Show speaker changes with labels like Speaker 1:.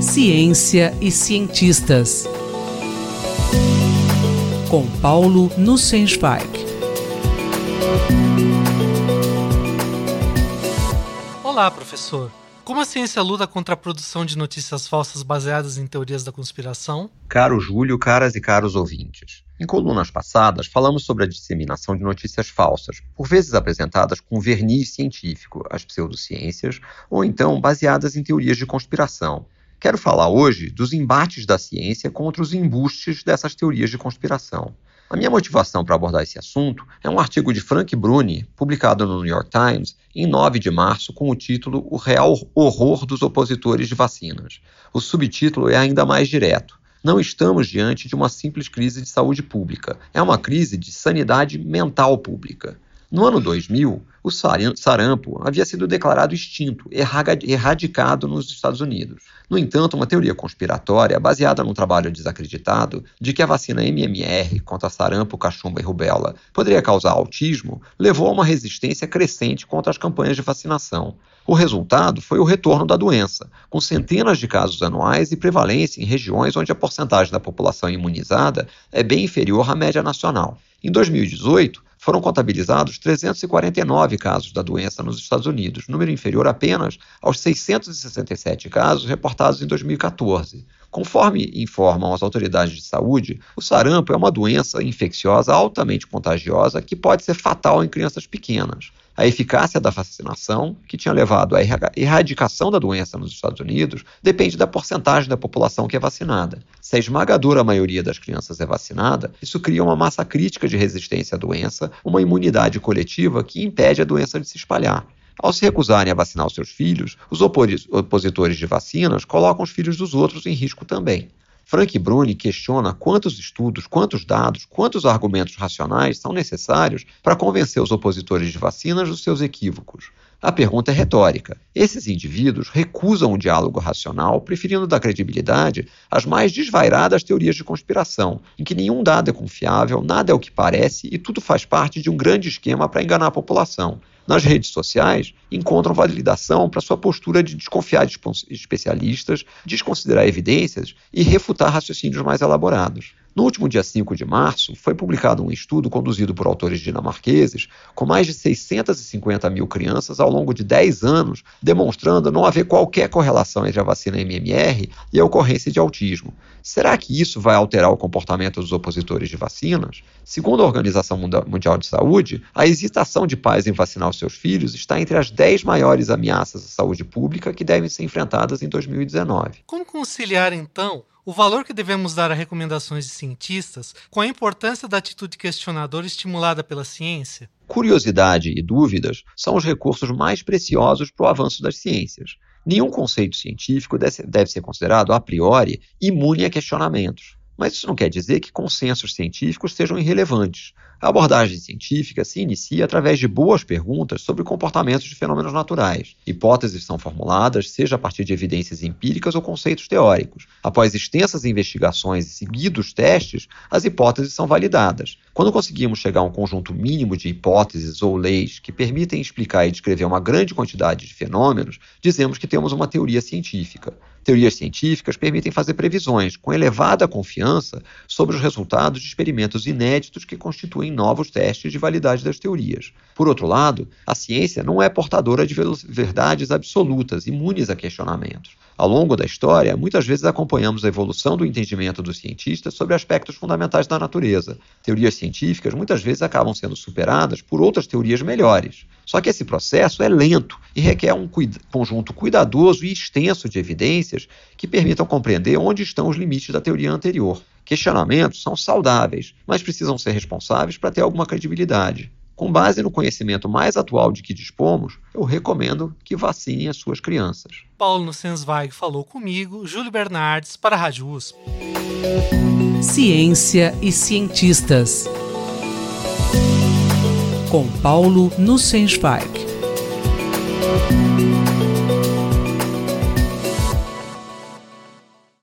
Speaker 1: Ciência e cientistas. Com Paulo Nussensweig.
Speaker 2: Olá, professor. Como a ciência luta contra a produção de notícias falsas baseadas em teorias da conspiração?
Speaker 3: Caro Júlio, caras e caros ouvintes. Em colunas passadas, falamos sobre a disseminação de notícias falsas, por vezes apresentadas com verniz científico, as pseudociências, ou então baseadas em teorias de conspiração. Quero falar hoje dos embates da ciência contra os embustes dessas teorias de conspiração. A minha motivação para abordar esse assunto é um artigo de Frank Bruni, publicado no New York Times em 9 de março, com o título O Real Horror dos Opositores de Vacinas. O subtítulo é ainda mais direto. Não estamos diante de uma simples crise de saúde pública, é uma crise de sanidade mental pública. No ano 2000, o sarampo havia sido declarado extinto, erradicado nos Estados Unidos. No entanto, uma teoria conspiratória, baseada num trabalho desacreditado, de que a vacina MMR contra sarampo, cachumba e rubéola poderia causar autismo, levou a uma resistência crescente contra as campanhas de vacinação. O resultado foi o retorno da doença, com centenas de casos anuais e prevalência em regiões onde a porcentagem da população imunizada é bem inferior à média nacional. Em 2018, foram contabilizados 349 casos da doença nos Estados Unidos, número inferior apenas aos 667 casos reportados em 2014. Conforme informam as autoridades de saúde, o sarampo é uma doença infecciosa altamente contagiosa que pode ser fatal em crianças pequenas. A eficácia da vacinação, que tinha levado à erradicação da doença nos Estados Unidos, depende da porcentagem da população que é vacinada. Se a esmagadora maioria das crianças é vacinada, isso cria uma massa crítica de resistência à doença, uma imunidade coletiva que impede a doença de se espalhar. Ao se recusarem a vacinar os seus filhos, os opositores de vacinas colocam os filhos dos outros em risco também. Frank Bruni questiona quantos estudos, quantos dados, quantos argumentos racionais são necessários para convencer os opositores de vacinas dos seus equívocos. A pergunta é retórica. Esses indivíduos recusam o diálogo racional, preferindo dar credibilidade às mais desvairadas teorias de conspiração, em que nenhum dado é confiável, nada é o que parece e tudo faz parte de um grande esquema para enganar a população nas redes sociais encontram validação para sua postura de desconfiar de especialistas, desconsiderar evidências e refutar raciocínios mais elaborados. No último dia 5 de março, foi publicado um estudo conduzido por autores dinamarqueses com mais de 650 mil crianças ao longo de 10 anos, demonstrando não haver qualquer correlação entre a vacina MMR e a ocorrência de autismo. Será que isso vai alterar o comportamento dos opositores de vacinas? Segundo a Organização Mundial de Saúde, a hesitação de pais em vacinar os seus filhos está entre as 10 maiores ameaças à saúde pública que devem ser enfrentadas em 2019.
Speaker 2: Como conciliar, então, o valor que devemos dar a recomendações de cientistas com a importância da atitude questionadora estimulada pela ciência?
Speaker 3: Curiosidade e dúvidas são os recursos mais preciosos para o avanço das ciências. Nenhum conceito científico deve ser considerado a priori imune a questionamentos. Mas isso não quer dizer que consensos científicos sejam irrelevantes. A abordagem científica se inicia através de boas perguntas sobre comportamentos de fenômenos naturais. Hipóteses são formuladas, seja a partir de evidências empíricas ou conceitos teóricos. Após extensas investigações e seguidos testes, as hipóteses são validadas. Quando conseguimos chegar a um conjunto mínimo de hipóteses ou leis que permitem explicar e descrever uma grande quantidade de fenômenos, dizemos que temos uma teoria científica. Teorias científicas permitem fazer previsões com elevada confiança sobre os resultados de experimentos inéditos que constituem em novos testes de validade das teorias. Por outro lado, a ciência não é portadora de verdades absolutas, imunes a questionamentos. Ao longo da história, muitas vezes acompanhamos a evolução do entendimento dos cientistas sobre aspectos fundamentais da natureza. Teorias científicas muitas vezes acabam sendo superadas por outras teorias melhores. Só que esse processo é lento e requer um conjunto cuidadoso e extenso de evidências que permitam compreender onde estão os limites da teoria anterior. Questionamentos são saudáveis, mas precisam ser responsáveis para ter alguma credibilidade. Com base no conhecimento mais atual de que dispomos, eu recomendo que vacinem as suas crianças.
Speaker 2: Paulo Nussensweig falou comigo, Júlio Bernardes, para a Rádio USP.
Speaker 1: Ciência e cientistas. Com Paulo Nussensweig.